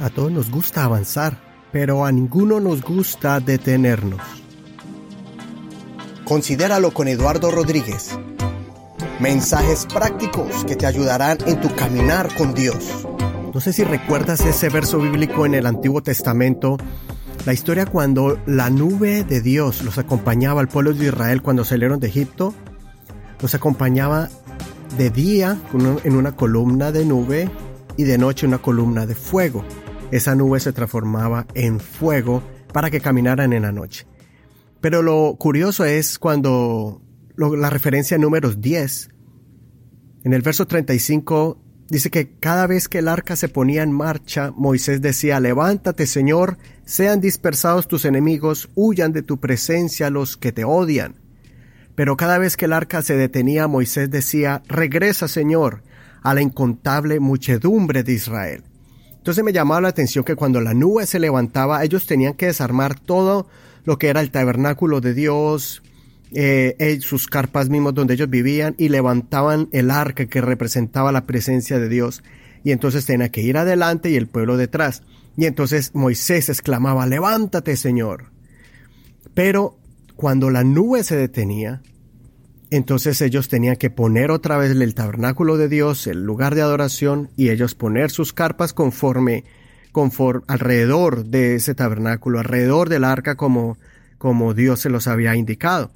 A todos nos gusta avanzar, pero a ninguno nos gusta detenernos. Considéralo con Eduardo Rodríguez. Mensajes prácticos que te ayudarán en tu caminar con Dios. No sé si recuerdas ese verso bíblico en el Antiguo Testamento, la historia cuando la nube de Dios los acompañaba al pueblo de Israel cuando salieron de Egipto, los acompañaba de día en una columna de nube y de noche una columna de fuego esa nube se transformaba en fuego para que caminaran en la noche. Pero lo curioso es cuando la referencia a números 10, en el verso 35 dice que cada vez que el arca se ponía en marcha, Moisés decía, levántate Señor, sean dispersados tus enemigos, huyan de tu presencia los que te odian. Pero cada vez que el arca se detenía, Moisés decía, regresa Señor a la incontable muchedumbre de Israel. Entonces me llamaba la atención que cuando la nube se levantaba, ellos tenían que desarmar todo lo que era el tabernáculo de Dios, eh, eh, sus carpas mismos donde ellos vivían y levantaban el arca que representaba la presencia de Dios. Y entonces tenía que ir adelante y el pueblo detrás. Y entonces Moisés exclamaba, levántate Señor. Pero cuando la nube se detenía, entonces ellos tenían que poner otra vez el tabernáculo de Dios, el lugar de adoración, y ellos poner sus carpas conforme, conforme alrededor de ese tabernáculo, alrededor del arca como, como Dios se los había indicado.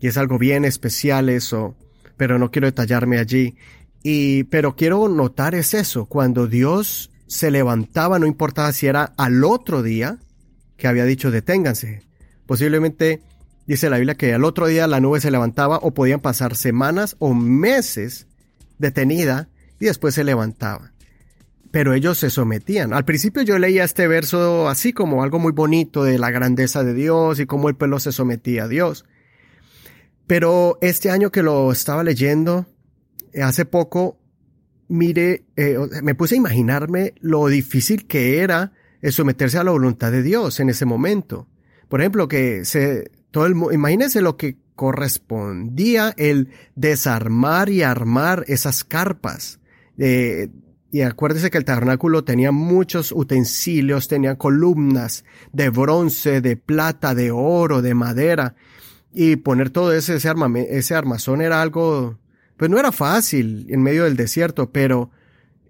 Y es algo bien especial eso, pero no quiero detallarme allí. Y, pero quiero notar es eso, cuando Dios se levantaba, no importaba si era al otro día, que había dicho deténganse. Posiblemente Dice la Biblia que al otro día la nube se levantaba o podían pasar semanas o meses detenida y después se levantaba. Pero ellos se sometían. Al principio yo leía este verso así como algo muy bonito de la grandeza de Dios y cómo el pueblo se sometía a Dios. Pero este año que lo estaba leyendo, hace poco, mire, eh, me puse a imaginarme lo difícil que era someterse a la voluntad de Dios en ese momento. Por ejemplo, que se todo imagínense lo que correspondía el desarmar y armar esas carpas. Eh, y acuérdese que el tabernáculo tenía muchos utensilios, tenía columnas de bronce, de plata, de oro, de madera. Y poner todo ese, ese, ese armazón era algo, pues no era fácil en medio del desierto, pero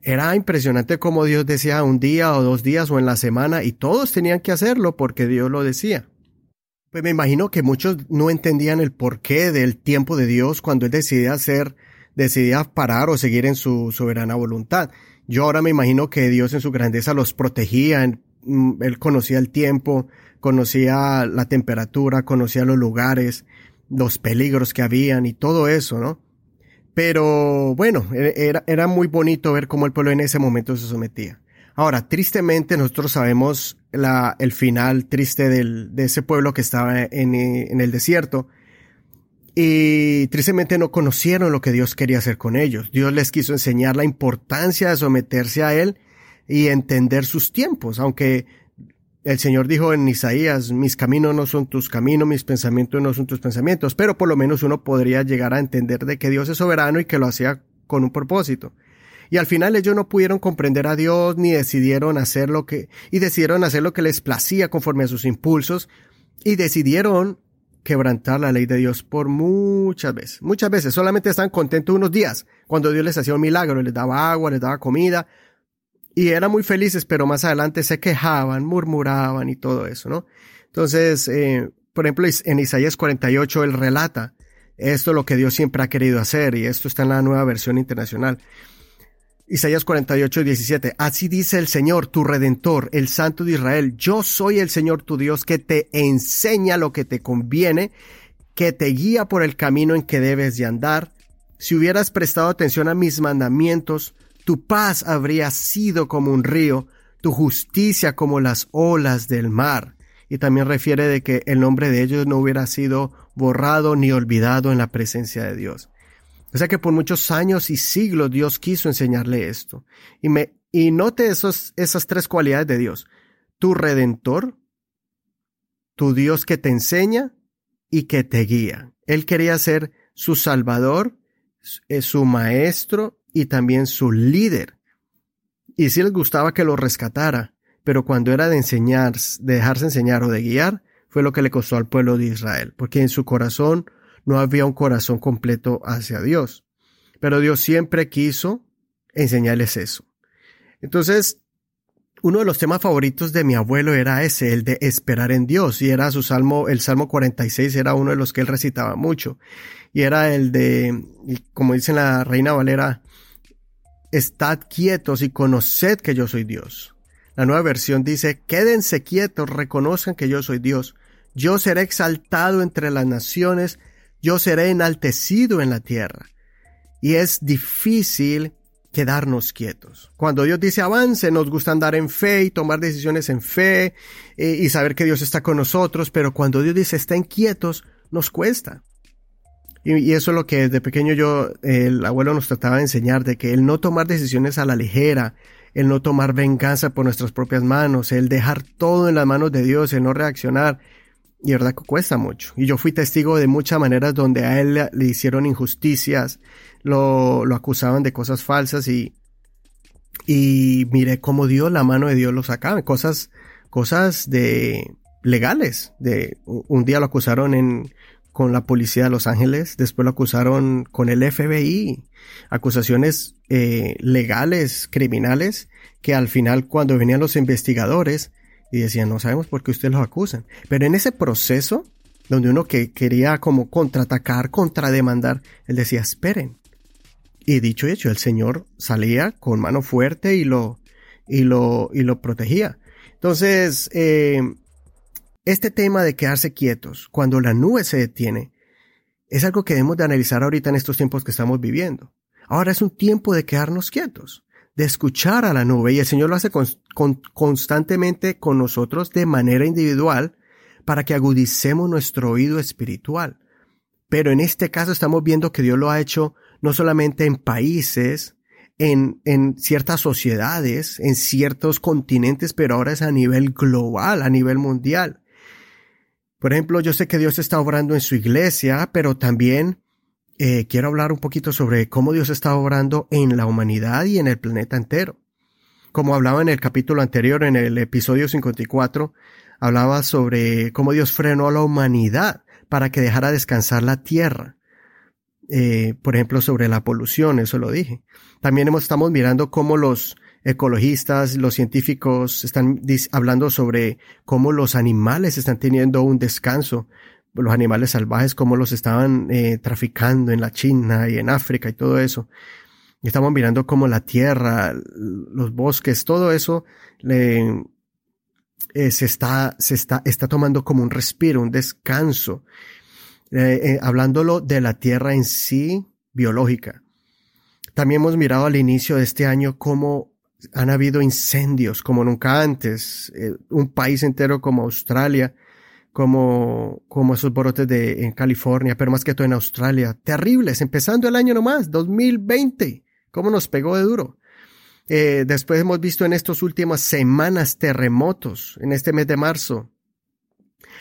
era impresionante como Dios decía un día o dos días o en la semana y todos tenían que hacerlo porque Dios lo decía. Pues me imagino que muchos no entendían el porqué del tiempo de Dios cuando Él decidía hacer, decidía parar o seguir en su soberana voluntad. Yo ahora me imagino que Dios en su grandeza los protegía, mm, Él conocía el tiempo, conocía la temperatura, conocía los lugares, los peligros que habían y todo eso, ¿no? Pero bueno, e-, era, era muy bonito ver cómo el pueblo en ese momento se sometía. Ahora, tristemente nosotros sabemos el final triste de ese pueblo que estaba en, en el desierto y tristemente no conocieron lo que Dios quería hacer con ellos. Dios les quiso enseñar la importancia de someterse a Él y entender sus tiempos, aunque el Señor dijo en Isaías, mis caminos no son tus caminos, mis pensamientos no son tus pensamientos, pero por lo menos uno podría llegar a entender de que Dios es soberano y que lo hacía con un propósito. Y al final ellos no pudieron comprender a Dios ni decidieron hacer lo que, y decidieron hacer lo que les placía conforme a sus impulsos y decidieron quebrantar la ley de Dios por muchas veces. Muchas veces solamente están contentos unos días cuando Dios les hacía un milagro, les daba agua, les daba comida y eran muy felices, pero más adelante se quejaban, murmuraban y todo eso, ¿no? Entonces, eh, por ejemplo, en Isaías 48 él relata esto es lo que Dios siempre ha querido hacer y esto está en la nueva versión internacional. Isaías 48, 17. Así dice el Señor, tu Redentor, el Santo de Israel. Yo soy el Señor tu Dios que te enseña lo que te conviene, que te guía por el camino en que debes de andar. Si hubieras prestado atención a mis mandamientos, tu paz habría sido como un río, tu justicia como las olas del mar. Y también refiere de que el nombre de ellos no hubiera sido borrado ni olvidado en la presencia de Dios. O sea que por muchos años y siglos Dios quiso enseñarle esto. Y, me, y note esas tres cualidades de Dios. Tu redentor, tu Dios que te enseña y que te guía. Él quería ser su salvador, eh, su maestro y también su líder. Y si les gustaba que lo rescatara, pero cuando era de enseñar, de dejarse enseñar o de guiar, fue lo que le costó al pueblo de Israel, porque en su corazón no había un corazón completo hacia Dios. Pero Dios siempre quiso enseñarles eso. Entonces, uno de los temas favoritos de mi abuelo era ese, el de esperar en Dios, y era su salmo, el Salmo 46 era uno de los que él recitaba mucho, y era el de, como dice la Reina Valera, estad quietos y conoced que yo soy Dios. La nueva versión dice, quédense quietos, reconozcan que yo soy Dios. Yo seré exaltado entre las naciones, yo seré enaltecido en la tierra. Y es difícil quedarnos quietos. Cuando Dios dice avance, nos gusta andar en fe y tomar decisiones en fe eh, y saber que Dios está con nosotros, pero cuando Dios dice estén quietos, nos cuesta. Y, eso es lo que desde pequeño yo, el abuelo nos trataba de enseñar, de que el no tomar decisiones a la ligera, el no tomar venganza por nuestras propias manos, el dejar todo en las manos de Dios, el no reaccionar, y verdad que cuesta mucho. Y yo fui testigo de muchas maneras donde a él le, hicieron injusticias, lo, lo, acusaban de cosas falsas y, y miré cómo Dios, la mano de Dios lo sacaba. Cosas, cosas de legales. De, un día lo acusaron en, con la policía de Los Ángeles, después lo acusaron con el FBI. Acusaciones eh, legales, criminales, que al final cuando venían los investigadores, y decían, no sabemos por qué ustedes los acusan. Pero en ese proceso, donde uno que quería como contraatacar, contrademandar, él decía, esperen. Y dicho y hecho, el Señor salía con mano fuerte y lo, y lo, y lo protegía. Entonces, eh, este tema de quedarse quietos cuando la nube se detiene es algo que debemos de analizar ahorita en estos tiempos que estamos viviendo. Ahora es un tiempo de quedarnos quietos de escuchar a la nube y el Señor lo hace constantemente con nosotros de manera individual para que agudicemos nuestro oído espiritual. Pero en este caso estamos viendo que Dios lo ha hecho no solamente en países, en, en ciertas sociedades, en ciertos continentes, pero ahora es a nivel global, a nivel mundial. Por ejemplo, yo sé que Dios está obrando en su iglesia, pero también eh, quiero hablar un poquito sobre cómo Dios está obrando en la humanidad y en el planeta entero. Como hablaba en el capítulo anterior, en el episodio 54, hablaba sobre cómo Dios frenó a la humanidad para que dejara descansar la tierra. Eh, por ejemplo, sobre la polución, eso lo dije. También estamos mirando cómo los ecologistas, los científicos están hablando sobre cómo los animales están teniendo un descanso los animales salvajes, cómo los estaban eh, traficando en la China y en África y todo eso. Y estamos mirando cómo la tierra, los bosques, todo eso eh, se está, se está, está tomando como un respiro, un descanso. Eh, hablándolo de la tierra en sí, biológica. También hemos mirado al inicio de este año cómo han habido incendios como nunca antes. un país entero como Australia como, como esos brotes de, en California, pero más que todo en Australia. Terribles, empezando el año nomás, 2020. ¿Cómo nos pegó de duro? Eh, después hemos visto en estas últimas semanas terremotos, en este mes de marzo.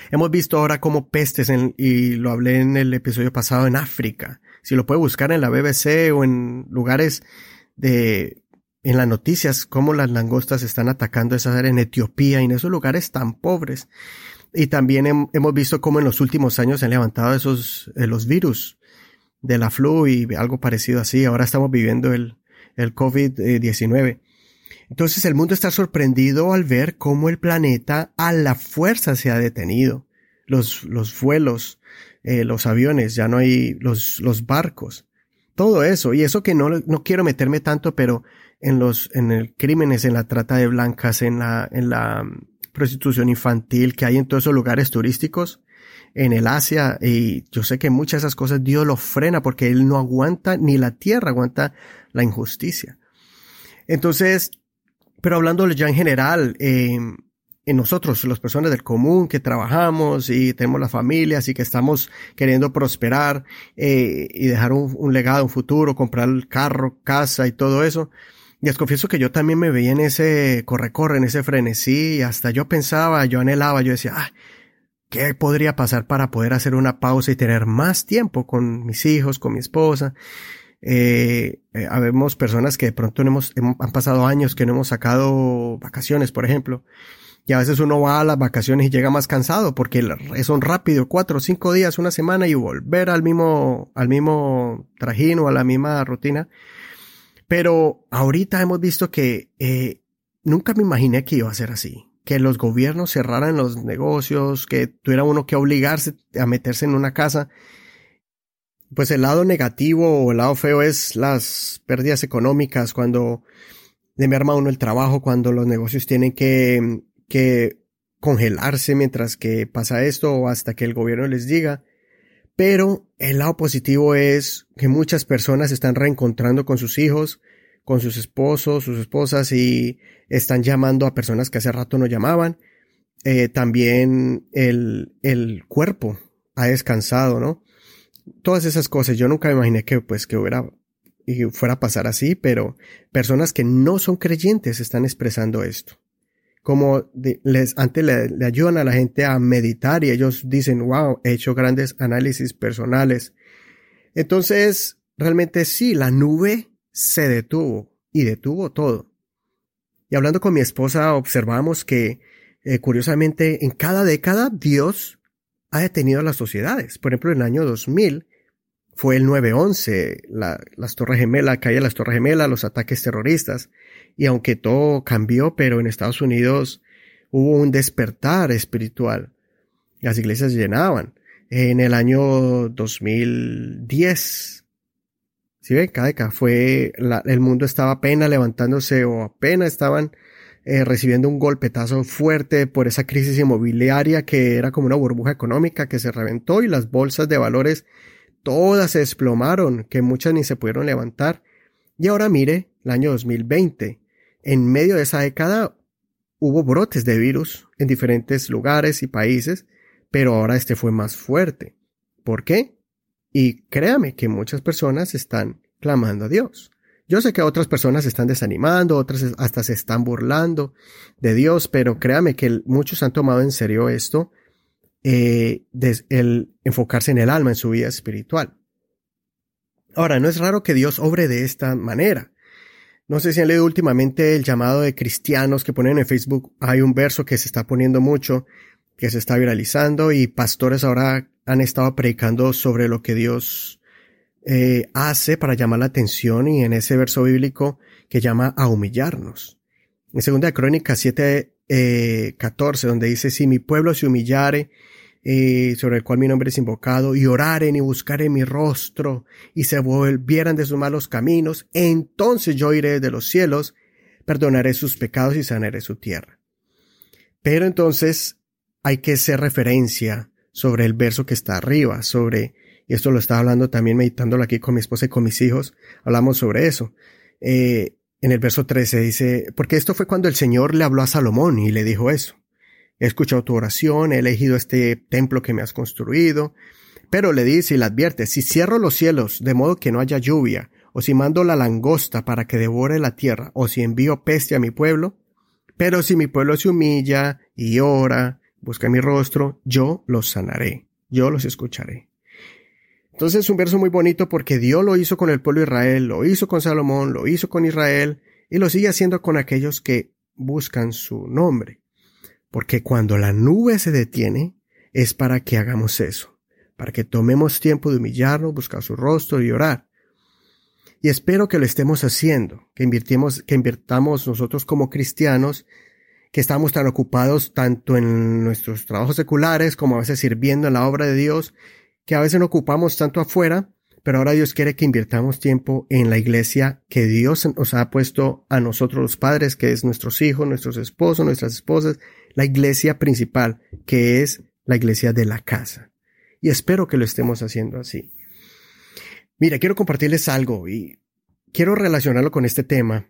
Hemos visto ahora como pestes, y lo hablé en el episodio pasado, en África. Si lo puede buscar en la BBC o en lugares de, en las noticias, cómo las langostas están atacando esa área en Etiopía y en esos lugares tan pobres. Y también hemos visto cómo en los últimos años se han levantado esos, eh, los virus de la flu y algo parecido así. Ahora estamos viviendo el, el COVID-19. Entonces el mundo está sorprendido al ver cómo el planeta a la fuerza se ha detenido. Los, los vuelos, eh, los aviones, ya no hay los, los barcos. Todo eso. Y eso que no, no quiero meterme tanto, pero en los, en el crímenes, en la trata de blancas, en la, en la prostitución infantil que hay en todos esos lugares turísticos en el Asia y yo sé que muchas de esas cosas Dios lo frena porque Él no aguanta ni la tierra aguanta la injusticia. Entonces, pero hablándole ya en general, eh, en nosotros, las personas del común que trabajamos y tenemos las familias y que estamos queriendo prosperar eh, y dejar un, un legado, un futuro, comprar carro, casa y todo eso, les confieso que yo también me veía en ese corre-corre, en ese frenesí, y hasta yo pensaba, yo anhelaba, yo decía, ah, ¿qué podría pasar para poder hacer una pausa y tener más tiempo con mis hijos, con mi esposa? Eh, eh, habemos personas que de pronto no hemos, han pasado años que no hemos sacado vacaciones, por ejemplo. Y a veces uno va a las vacaciones y llega más cansado porque son rápido, cuatro o cinco días, una semana y volver al mismo, al mismo trajín o a la misma rutina. Pero ahorita hemos visto que eh, nunca me imaginé que iba a ser así. Que los gobiernos cerraran los negocios, que tuviera uno que obligarse a meterse en una casa. Pues el lado negativo o el lado feo es las pérdidas económicas cuando de merma uno el trabajo, cuando los negocios tienen que que congelarse mientras que pasa esto o hasta que el gobierno les diga. Pero el lado positivo es que muchas personas se están reencontrando con sus hijos, con sus esposos, sus esposas y están llamando a personas que hace rato no llamaban. Eh, también el, el cuerpo ha descansado, ¿no? Todas esas cosas. Yo nunca me imaginé que, pues, que hubiera, y fuera a pasar así, pero personas que no son creyentes están expresando esto como les, antes le, ayudan a la gente a meditar y ellos dicen, wow, he hecho grandes análisis personales. Entonces, realmente sí, la nube se detuvo y detuvo todo. Y hablando con mi esposa, observamos que, eh, curiosamente, en cada década Dios ha detenido a las sociedades. Por ejemplo, en el año 2000 fue el 9-11, las Torres Gemelas, caída de las Torres Gemelas, los ataques terroristas y aunque todo cambió, pero en Estados Unidos hubo un despertar espiritual. Las iglesias llenaban. En el año 2010, ¿sí ven? Cada fue, el mundo estaba apenas levantándose o apenas estaban eh, recibiendo un golpetazo fuerte por esa crisis inmobiliaria que era como una burbuja económica que se reventó y las bolsas de valores todas se desplomaron, que muchas ni se pudieron levantar. Y ahora mire, el año 2020, en medio de esa década hubo brotes de virus en diferentes lugares y países, pero ahora este fue más fuerte. ¿Por qué? Y créame que muchas personas están clamando a Dios. Yo sé que otras personas se están desanimando, otras hasta se están burlando de Dios, pero créame que muchos han tomado en serio esto, eh, el enfocarse en el alma, en su vida espiritual. Ahora, no es raro que Dios obre de esta manera. No sé si han leído últimamente el llamado de cristianos que ponen en Facebook. Hay un verso que se está poniendo mucho, que se está viralizando y pastores ahora han estado predicando sobre lo que Dios eh, hace para llamar la atención y en ese verso bíblico que llama a humillarnos. En segunda crónica 7, eh, 14, donde dice, si mi pueblo se humillare eh, sobre el cual mi nombre es invocado, y oraren y buscaren mi rostro, y se volvieran de sus malos caminos, entonces yo iré de los cielos, perdonaré sus pecados y sanaré su tierra. Pero entonces hay que hacer referencia sobre el verso que está arriba, sobre, y esto lo estaba hablando también meditándolo aquí con mi esposa y con mis hijos, hablamos sobre eso. Eh, en el verso 13 dice, porque esto fue cuando el Señor le habló a Salomón y le dijo eso. He escuchado tu oración, he elegido este templo que me has construido. Pero le dice y le advierte, si cierro los cielos de modo que no haya lluvia, o si mando la langosta para que devore la tierra, o si envío peste a mi pueblo, pero si mi pueblo se humilla y ora, busca mi rostro, yo los sanaré, yo los escucharé. Entonces es un verso muy bonito porque Dios lo hizo con el pueblo de Israel, lo hizo con Salomón, lo hizo con Israel y lo sigue haciendo con aquellos que buscan su nombre. Porque cuando la nube se detiene, es para que hagamos eso, para que tomemos tiempo de humillarnos, buscar su rostro y orar. Y espero que lo estemos haciendo, que invirtamos, que invirtamos nosotros como cristianos, que estamos tan ocupados tanto en nuestros trabajos seculares como a veces sirviendo en la obra de Dios, que a veces no ocupamos tanto afuera, pero ahora Dios quiere que invirtamos tiempo en la iglesia que Dios nos ha puesto a nosotros los padres, que es nuestros hijos, nuestros esposos, nuestras esposas, la iglesia principal, que es la iglesia de la casa. Y espero que lo estemos haciendo así. Mira, quiero compartirles algo y quiero relacionarlo con este tema.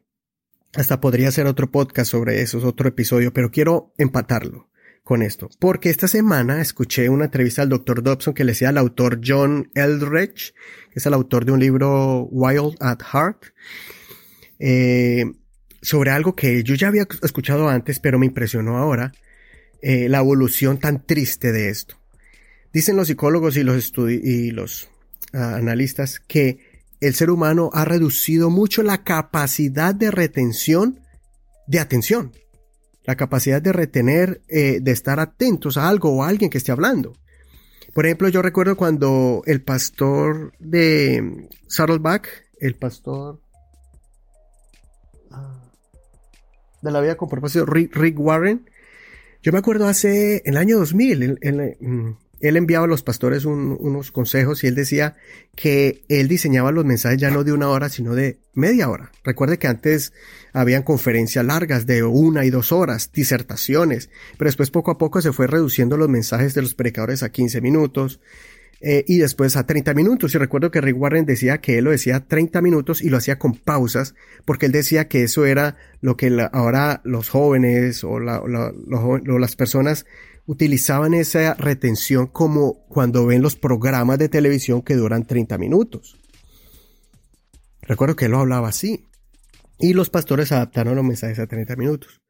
Hasta podría ser otro podcast sobre eso, otro episodio, pero quiero empatarlo con esto. Porque esta semana escuché una entrevista al Dr. Dobson que le decía al autor John Eldredge, que es el autor de un libro Wild at Heart, eh, sobre algo que yo ya había escuchado antes, pero me impresionó ahora, eh, la evolución tan triste de esto. Dicen los psicólogos y los, y los ah, analistas que el ser humano ha reducido mucho la capacidad de retención de atención, la capacidad de retener, eh, de estar atentos a algo o a alguien que esté hablando. Por ejemplo, yo recuerdo cuando el pastor de Saddleback, el pastor de la vida con propósito, Rick, Warren, yo me acuerdo hace, el año 2000, él enviaba a los pastores unos consejos y él decía que él diseñaba los mensajes ya no de una hora, sino de media hora. Recuerde que antes habían conferencias largas de una y dos horas, disertaciones, pero después poco a poco se fue reduciendo los mensajes de los predicadores a 15 minutos, eh, y después a 30 minutos. Y recuerdo que Rick Warren decía que él lo decía 30 minutos y lo hacía con pausas, porque él decía que eso era lo que ahora los jóvenes o, o las personas utilizaban esa retención como cuando ven los programas de televisión que duran 30 minutos. Recuerdo que él lo hablaba así. Y los pastores adaptaron los mensajes a 30 minutos.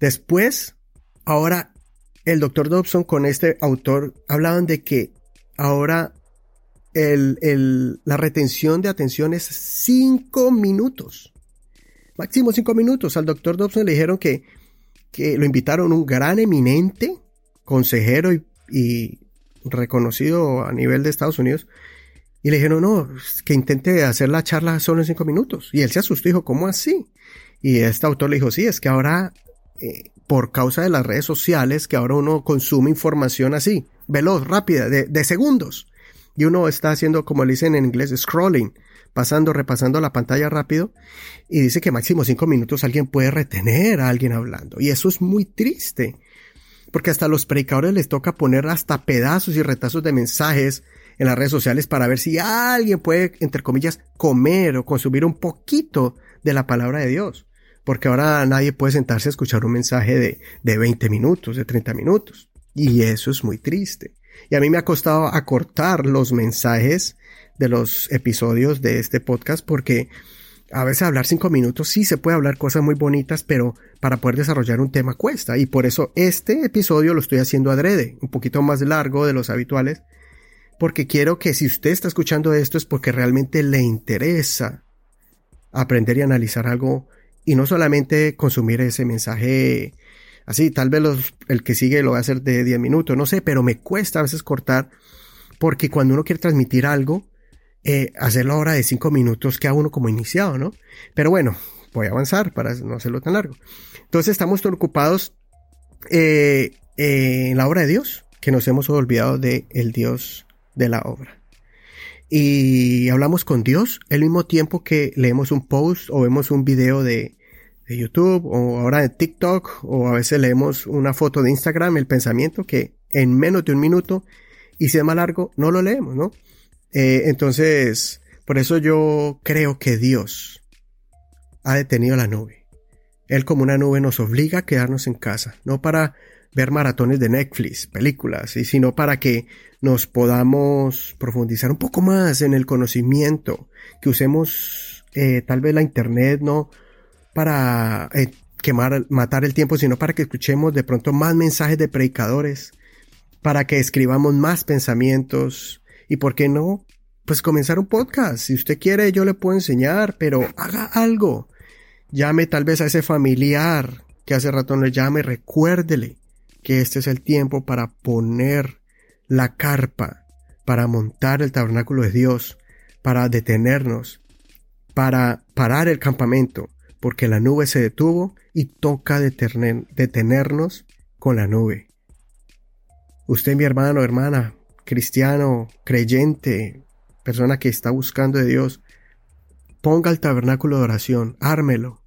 Después, ahora, el doctor Dobson con este autor hablaban de que ahora la retención de atención es 5 minutos. Máximo 5 minutos. Al doctor Dobson le dijeron que, lo invitaron un gran eminente consejero y, reconocido a nivel de Estados Unidos. Y le dijeron, no, que intente hacer la charla solo en cinco minutos. Y él se asustó y dijo, ¿cómo así? Y este autor le dijo, sí, es que ahora, eh, por causa de las redes sociales, que ahora uno consume información así, veloz, rápida, de, de segundos. Y uno está haciendo, como le dicen en inglés, scrolling, pasando, repasando la pantalla rápido. Y dice que máximo cinco minutos alguien puede retener a alguien hablando. Y eso es muy triste porque hasta los predicadores les toca poner hasta pedazos y retazos de mensajes en las redes sociales para ver si alguien puede, entre comillas, comer o consumir un poquito de la palabra de Dios. Porque ahora nadie puede sentarse a escuchar un mensaje de, de 20 minutos, de 30 minutos. Y eso es muy triste. Y a mí me ha costado acortar los mensajes de los episodios de este podcast porque a veces hablar cinco minutos sí se puede hablar cosas muy bonitas, pero para poder desarrollar un tema cuesta. Y por eso este episodio lo estoy haciendo adrede, un poquito más largo de los habituales, porque quiero que si usted está escuchando esto es porque realmente le interesa aprender y analizar algo y no solamente consumir ese mensaje así, tal vez el que sigue lo va a hacer de 10 minutos, no sé, pero me cuesta a veces cortar porque cuando uno quiere transmitir algo, eh, hacerlo ahora de cinco minutos que a uno como iniciado, ¿no? Pero bueno, voy a avanzar para no hacerlo tan largo. Entonces estamos tan ocupados eh, en la obra de Dios que nos hemos olvidado de el Dios de la obra. Y hablamos con Dios al mismo tiempo que leemos un post o vemos un video de, de YouTube o ahora de TikTok o a veces leemos una foto de Instagram, el pensamiento que en menos de un minuto y si es más largo no lo leemos, ¿no? Eh, entonces, por eso yo creo que Dios ha detenido la nube. Él como una nube nos obliga a quedarnos en casa, no para ver maratones de Netflix, películas, sino para que nos podamos profundizar un poco más en el conocimiento, que usemos eh, tal vez la internet no para eh, quemar, matar el tiempo, sino para que escuchemos de pronto más mensajes de predicadores, para que escribamos más pensamientos, y por qué no, pues comenzar un podcast. Si usted quiere, yo le puedo enseñar, pero haga algo. Llame tal vez a ese familiar que hace rato no le llame, recuérdele que este es el tiempo para poner la carpa, para montar el tabernáculo de Dios, para detenernos, para parar el campamento, porque la nube se detuvo y toca detenernos con la nube. Usted, mi hermano, hermana, cristiano, creyente, persona que está buscando de Dios, ponga el tabernáculo de oración, ármelo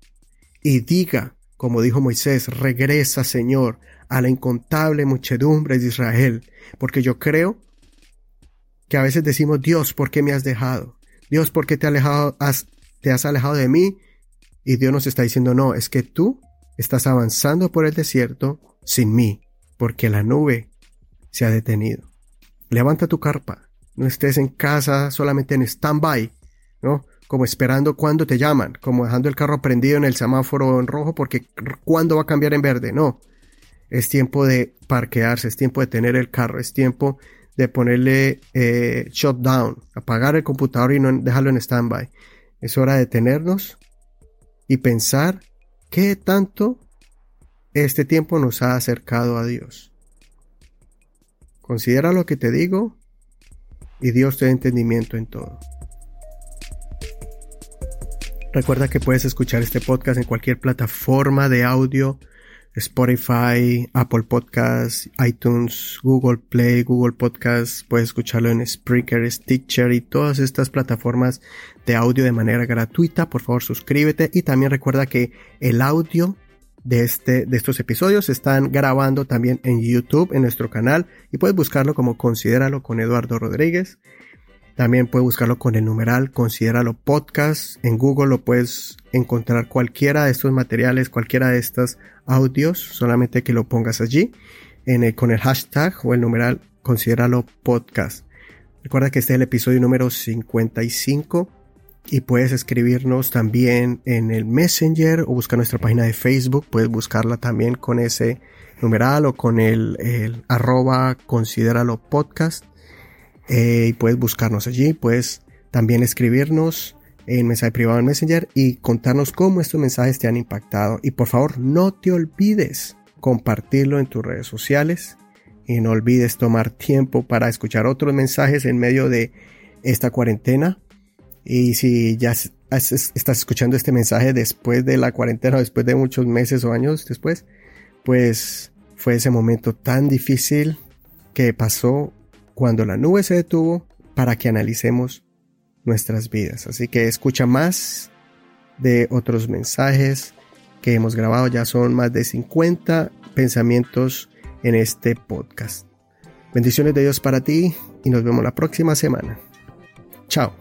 y diga, como dijo Moisés, regresa Señor a la incontable muchedumbre de Israel, porque yo creo que a veces decimos, Dios, ¿por qué me has dejado? Dios, ¿por qué te, alejado, te has alejado de mí? Y Dios nos está diciendo, no, es que tú estás avanzando por el desierto sin mí, porque la nube se ha detenido. Levanta tu carpa. No estés en casa solamente en stand-by, ¿no? Como esperando cuando te llaman, como dejando el carro prendido en el semáforo en rojo porque cuándo va a cambiar en verde. No. Es tiempo de parquearse, es tiempo de tener el carro, es tiempo de ponerle eh, shutdown, apagar el computador y no dejarlo en standby. Es hora de detenernos y pensar qué tanto este tiempo nos ha acercado a Dios. Considera lo que te digo y Dios te da entendimiento en todo. Recuerda que puedes escuchar este podcast en cualquier plataforma de audio, Spotify, Apple Podcasts, iTunes, Google Play, Google Podcasts, puedes escucharlo en Spreaker, Stitcher y todas estas plataformas de audio de manera gratuita. Por favor, suscríbete y también recuerda que el audio de, este, de estos episodios se están grabando también en YouTube, en nuestro canal, y puedes buscarlo como Considéralo con Eduardo Rodríguez. También puedes buscarlo con el numeral Considéralo Podcast. En Google lo puedes encontrar cualquiera de estos materiales, cualquiera de estos audios, solamente que lo pongas allí con el hashtag o el numeral Considéralo Podcast. Recuerda que este es el episodio número 55 y puedes escribirnos también en el Messenger o buscar nuestra página de Facebook. Puedes buscarla también con ese numeral o con el, el arroba Considéralo Podcast. Eh, y puedes buscarnos allí, puedes también escribirnos en mensaje privado en Messenger y contarnos cómo estos mensajes te han impactado. Y por favor, no te olvides compartirlo en tus redes sociales y no olvides tomar tiempo para escuchar otros mensajes en medio de esta cuarentena. Y si ya estás escuchando este mensaje después de la cuarentena, después de muchos meses o años después, pues fue ese momento tan difícil que pasó cuando la nube se detuvo para que analicemos nuestras vidas. Así que escucha más de otros mensajes que hemos grabado. Ya son más de 50 pensamientos en este podcast. Bendiciones de Dios para ti y nos vemos la próxima semana. Chao.